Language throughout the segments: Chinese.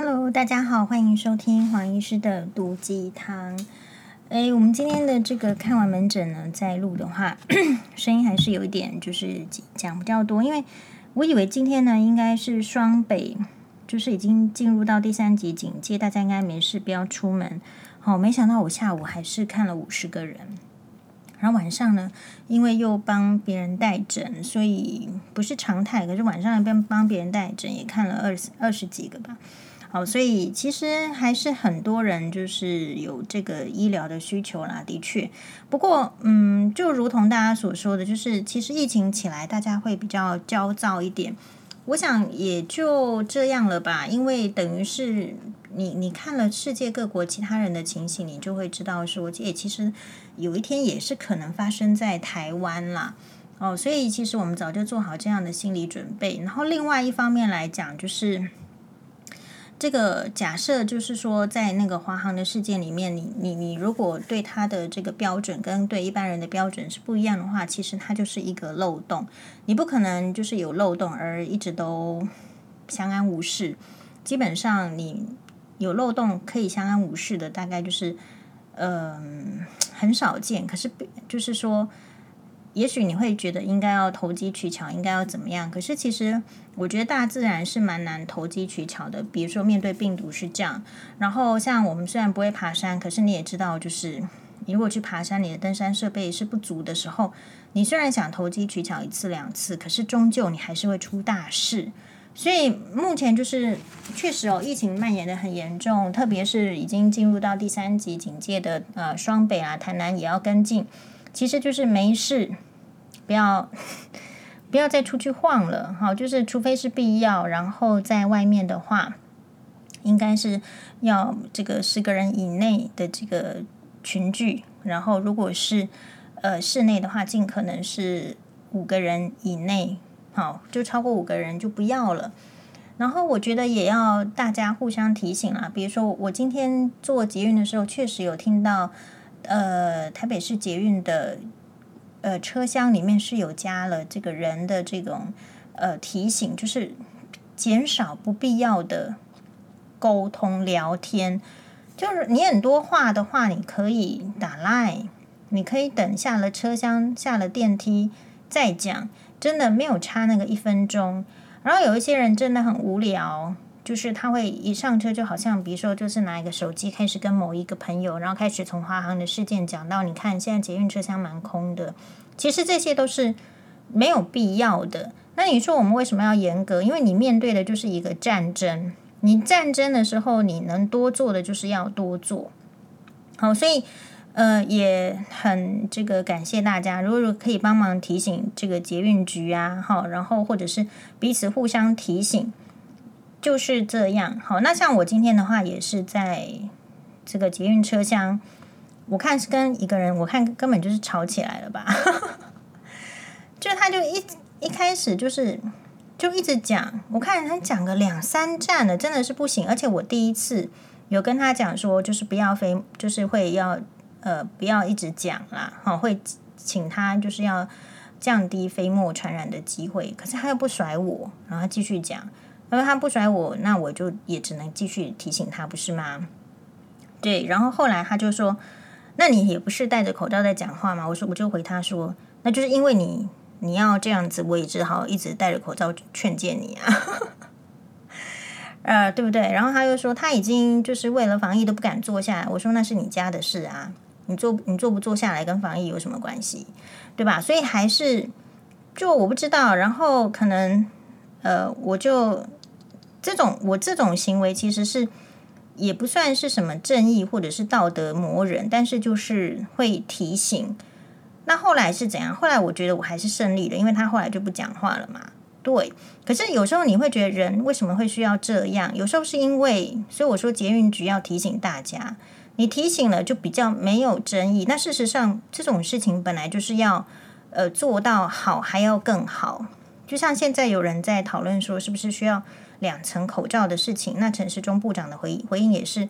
Hello，大家好，欢迎收听黄医师的毒鸡汤。诶，我们今天的这个看完门诊呢，再录的话，声音还是有一点就是讲比较多，因为我以为今天呢应该是双北，就是已经进入到第三级警戒，大家应该没事，不要出门。好，没想到我下午还是看了五十个人。然后晚上呢，因为又帮别人带诊，所以不是常态。可是晚上边帮别人带诊，也看了二十二十几个吧。好，所以其实还是很多人就是有这个医疗的需求啦，的确。不过，嗯，就如同大家所说的，就是其实疫情起来，大家会比较焦躁一点。我想也就这样了吧，因为等于是。你你看了世界各国其他人的情形，你就会知道说，诶，其实有一天也是可能发生在台湾啦，哦，所以其实我们早就做好这样的心理准备。然后另外一方面来讲，就是这个假设，就是说在那个华航的事件里面，你你你如果对他的这个标准跟对一般人的标准是不一样的话，其实它就是一个漏洞，你不可能就是有漏洞而一直都相安无事。基本上你。有漏洞可以相安无事的，大概就是，嗯、很少见。可是，就是说，也许你会觉得应该要投机取巧，应该要怎么样？可是，其实我觉得大自然是蛮难投机取巧的。比如说，面对病毒是这样。然后，像我们虽然不会爬山，可是你也知道，就是你如果去爬山，你的登山设备是不足的时候，你虽然想投机取巧一次两次，可是终究你还是会出大事。所以目前就是确实哦，疫情蔓延得很严重，特别是已经进入到第三级警戒的呃双北啊、台南也要跟进。其实就是没事，不要不要再出去晃了，好，就是除非是必要，然后在外面的话，应该是要这个十个人以内的这个群聚，然后如果是呃室内的话，尽可能是五个人以内。好，就超过五个人就不要了。然后我觉得也要大家互相提醒啦。比如说，我今天坐捷运的时候，确实有听到，呃，台北市捷运的呃车厢里面是有加了这个人的这种呃提醒，就是减少不必要的沟通聊天。就是你很多话的话，你可以打 line，你可以等下了车厢、下了电梯再讲。真的没有差那个一分钟，然后有一些人真的很无聊，就是他会一上车就好像，比如说就是拿一个手机开始跟某一个朋友，然后开始从华航的事件讲到，你看现在捷运车厢蛮空的，其实这些都是没有必要的。那你说我们为什么要严格？因为你面对的就是一个战争，你战争的时候你能多做的就是要多做，好，所以。呃，也很这个感谢大家，如果可以帮忙提醒这个捷运局啊，好，然后或者是彼此互相提醒，就是这样。好，那像我今天的话，也是在这个捷运车厢，我看是跟一个人，我看根本就是吵起来了吧，就他就一一开始就是就一直讲，我看他讲个两三站了，真的是不行。而且我第一次有跟他讲说，就是不要飞，就是会要。呃，不要一直讲啦，好，会请他就是要降低飞沫传染的机会。可是他又不甩我，然后继续讲。因为他不甩我，那我就也只能继续提醒他，不是吗？对。然后后来他就说：“那你也不是戴着口罩在讲话吗？”我说：“我就回他说，那就是因为你你要这样子，我也只好一直戴着口罩劝诫你啊。”呃，对不对？然后他又说他已经就是为了防疫都不敢坐下来。我说：“那是你家的事啊。”你坐你坐不坐下来跟防疫有什么关系，对吧？所以还是就我不知道，然后可能呃，我就这种我这种行为其实是也不算是什么正义或者是道德磨人，但是就是会提醒。那后来是怎样？后来我觉得我还是胜利了，因为他后来就不讲话了嘛。对，可是有时候你会觉得人为什么会需要这样？有时候是因为，所以我说捷运局要提醒大家。你提醒了，就比较没有争议。那事实上，这种事情本来就是要，呃，做到好，还要更好。就像现在有人在讨论说，是不是需要两层口罩的事情？那陈时中部长的回回应也是，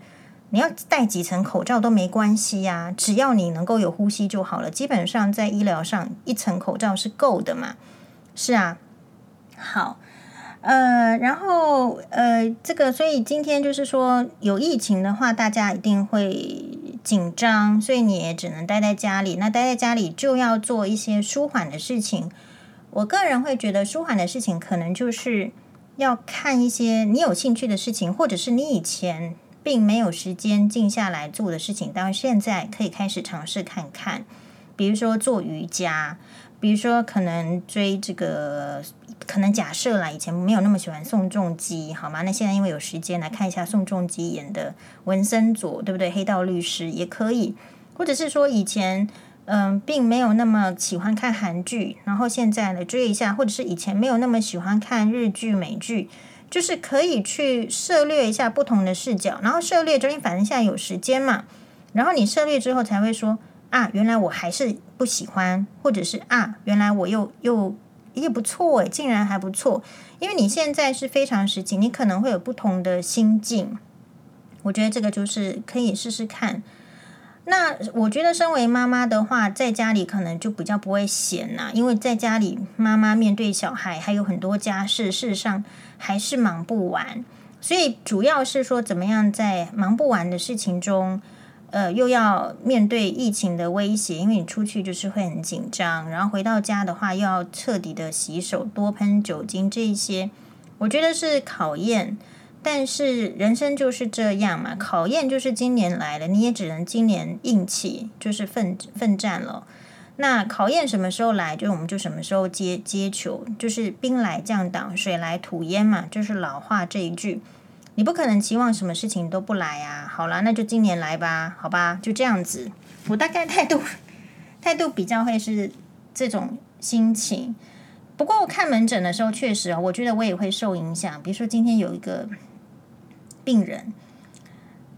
你要戴几层口罩都没关系呀，只要你能够有呼吸就好了。基本上在医疗上，一层口罩是够的嘛。是啊，好。呃，然后呃，这个所以今天就是说有疫情的话，大家一定会紧张，所以你也只能待在家里。那待在家里就要做一些舒缓的事情。我个人会觉得舒缓的事情，可能就是要看一些你有兴趣的事情，或者是你以前并没有时间静下来做的事情，当然现在可以开始尝试看看。比如说做瑜伽，比如说可能追这个，可能假设啦，以前没有那么喜欢宋仲基，好吗？那现在因为有时间来看一下宋仲基演的文森佐，对不对？黑道律师也可以，或者是说以前。嗯，并没有那么喜欢看韩剧，然后现在来追一下，或者是以前没有那么喜欢看日剧、美剧，就是可以去涉猎一下不同的视角，然后涉猎之后，反正现在有时间嘛，然后你涉猎之后才会说啊，原来我还是不喜欢，或者是啊，原来我又又也不错诶，竟然还不错，因为你现在是非常时期，你可能会有不同的心境，我觉得这个就是可以试试看。那我觉得，身为妈妈的话，在家里可能就比较不会闲呐，因为在家里，妈妈面对小孩还有很多家事，事实上还是忙不完。所以主要是说，怎么样在忙不完的事情中，呃，又要面对疫情的威胁，因为你出去就是会很紧张，然后回到家的话，又要彻底的洗手，多喷酒精，这一些，我觉得是考验。但是人生就是这样嘛，考验就是今年来了，你也只能今年硬气，就是奋奋战了。那考验什么时候来，就我们就什么时候接接球，就是兵来将挡，水来土掩嘛，就是老话这一句。你不可能期望什么事情都不来啊。好啦，那就今年来吧，好吧，就这样子。我大概态度态度比较会是这种心情。不过看门诊的时候，确实啊，我觉得我也会受影响。比如说今天有一个。病人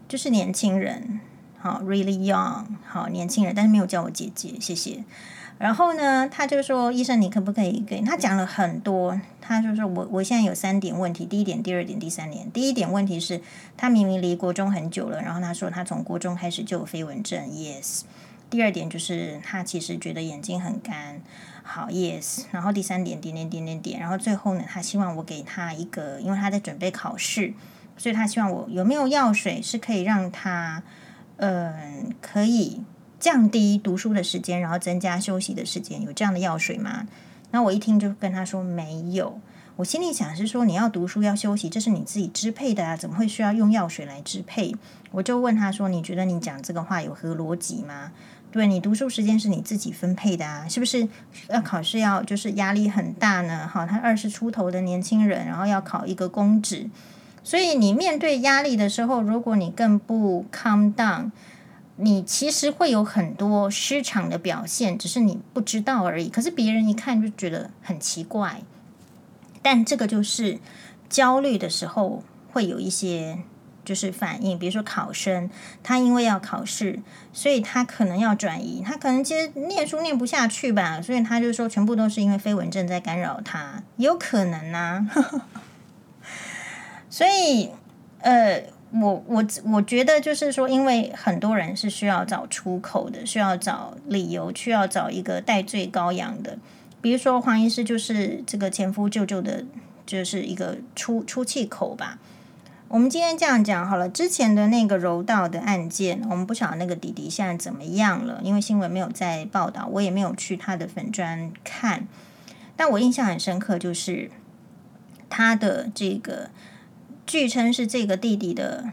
就是年轻人，好，really young，好，年轻人，但是没有叫我姐姐，谢谢。然后呢，他就说：“医生，你可不可以给他讲了很多？他就说我我现在有三点问题，第一点、第二点、第三点。第一点问题是，他明明离国中很久了，然后他说他从国中开始就有飞蚊症，yes。第二点就是他其实觉得眼睛很干，好，yes。然后第三点，点点点点点，然后最后呢，他希望我给他一个，因为他在准备考试。”所以他希望我有没有药水是可以让他，嗯、可以降低读书的时间，然后增加休息的时间，有这样的药水吗？那我一听就跟他说没有。我心里想是说，你要读书要休息，这是你自己支配的啊，怎么会需要用药水来支配？我就问他说，你觉得你讲这个话有何逻辑吗？对，你读书时间是你自己分配的啊，是不是？要考试要就是压力很大呢？好，他二十出头的年轻人，然后要考一个公职。所以你面对压力的时候，如果你更不 calm down，你其实会有很多失常的表现，只是你不知道而已。可是别人一看就觉得很奇怪。但这个就是焦虑的时候会有一些就是反应，比如说考生，他因为要考试，所以他可能要转移，他可能其实念书念不下去吧，所以他就说全部都是因为飞蚊症在干扰他，有可能啊。所以，呃，我我我觉得就是说，因为很多人是需要找出口的，需要找理由，需要找一个戴罪羔羊的。比如说黄医师就是这个前夫舅舅的，就是一个出出气口吧。我们今天这样讲好了，之前的那个柔道的案件，我们不晓得那个弟弟现在怎么样了，因为新闻没有在报道，我也没有去他的粉专看。但我印象很深刻，就是他的这个。据称是这个弟弟的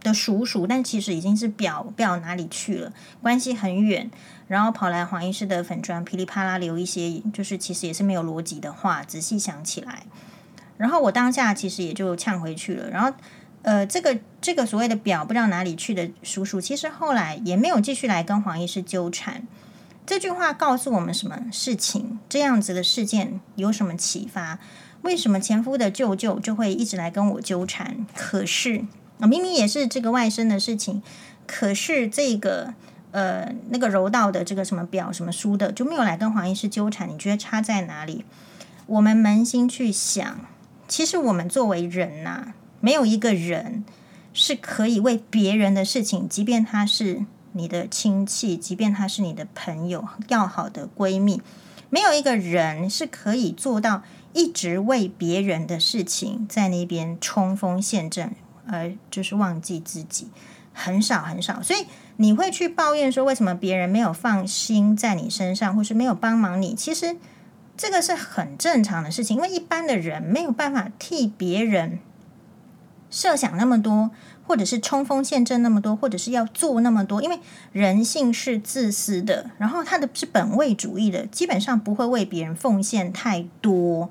的叔叔，但其实已经是表表哪里去了，关系很远。然后跑来黄医师的粉专，噼里啪啦留一些，就是其实也是没有逻辑的话。仔细想起来，然后我当下其实也就呛回去了。然后，呃，这个这个所谓的表不知道哪里去的叔叔，其实后来也没有继续来跟黄医师纠缠。这句话告诉我们什么事情？这样子的事件有什么启发？为什么前夫的舅舅就会一直来跟我纠缠？可是啊，明明也是这个外甥的事情，可是这个呃那个柔道的这个什么表什么书的就没有来跟黄医师纠缠？你觉得差在哪里？我们扪心去想，其实我们作为人呐、没有一个人是可以为别人的事情，即便他是你的亲戚，即便他是你的朋友、要好的闺蜜，没有一个人是可以做到。一直为别人的事情在那边冲锋陷阵，而就是忘记自己，很少很少。所以你会去抱怨说，为什么别人没有放心在你身上，或是没有帮忙你？其实这个是很正常的事情，因为一般的人没有办法替别人设想那么多。或者是冲锋陷阵那么多，或者是要做那么多，因为人性是自私的，然后他的是本位主义的，基本上不会为别人奉献太多。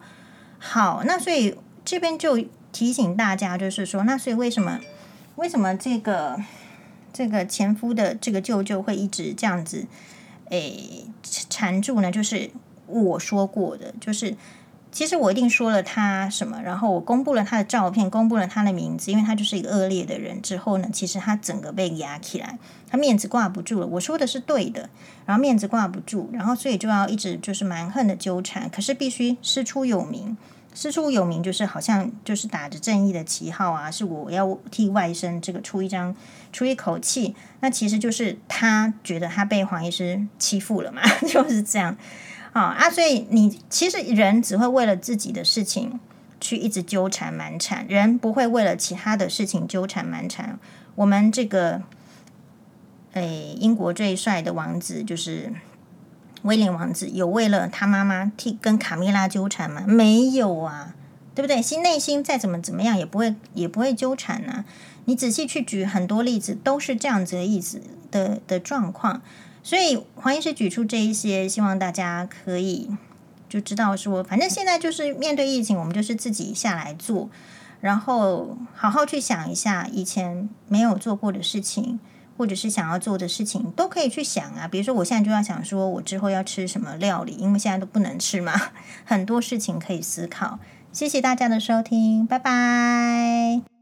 好，那所以这边就提醒大家，就是说，那所以为什么为什么这个这个前夫的这个舅舅会一直这样子诶缠住呢？就是我说过的，就是。其实我一定说了他什么，然后我公布了他的照片，公布了他的名字，因为他就是一个恶劣的人。之后呢，其实他整个被压起来，他面子挂不住了。我说的是对的，然后面子挂不住，然后所以就要一直就是蛮横的纠缠。可是必须师出有名，师出有名就是好像就是打着正义的旗号啊，是我要替外甥这个出一张出一口气。那其实就是他觉得他被黄医师欺负了嘛，就是这样。啊！所以你其实人只会为了自己的事情去一直纠缠蛮缠，人不会为了其他的事情纠缠蛮缠。我们这个，诶，英国最帅的王子就是威廉王子，有为了他妈妈替跟卡蜜拉纠缠吗？没有啊，对不对？心内心再怎么怎么样，也不会也不会纠缠啊。你仔细去举很多例子，都是这样子的意思的的状况。所以黄医师举出这一些，希望大家可以就知道说，反正现在就是面对疫情，我们就是自己下来做，然后好好去想一下以前没有做过的事情，或者是想要做的事情，都可以去想啊。比如说，我现在就要想说，我之后要吃什么料理，因为现在都不能吃嘛，很多事情可以思考。谢谢大家的收听，拜拜。